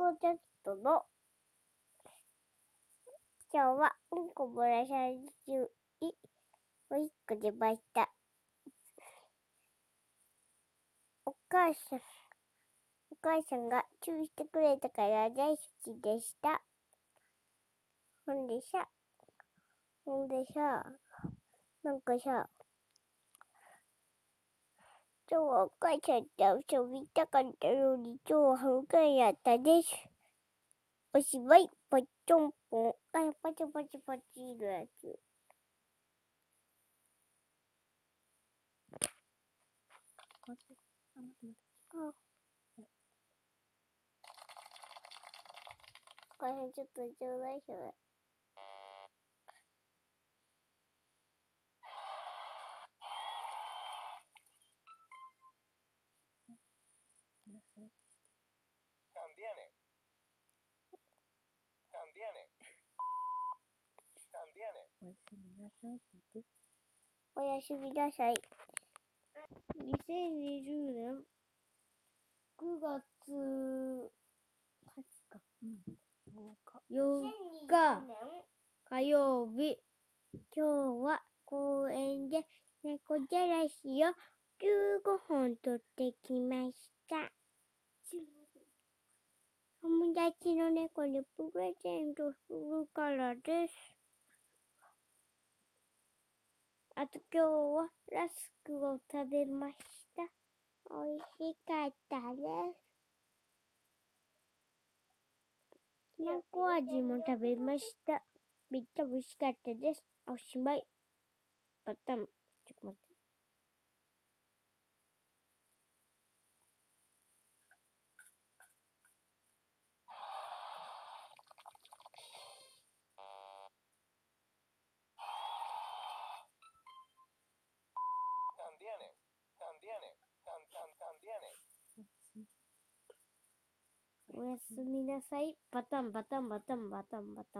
ドキャストの今日はうんこ漏らされ注意もう一個出ました。お母さん、お母さんが注意してくれたから大好きでした。ほんでさ、ほんでさ、なんかさ、今日はお母さんと遊びたかったのに今日は半やったです。おしまい、パッチョンポン。あ、パチパチパチのやつ。あ。お母さんちょっとちょうだいそれ。おやすみなさい。2020年9月20日。8日火曜日。今日は公園で猫じゃらしを15本取ってきました。友達の猫にプレゼントするからです。あと今日はラスクを食べました。美味しかったです。きなこ味も食べました。めっちゃ美味しかったです。おしまい。パタン。ちょっと待って。おやすみなさい。バタンバタンバタンバタンバタン。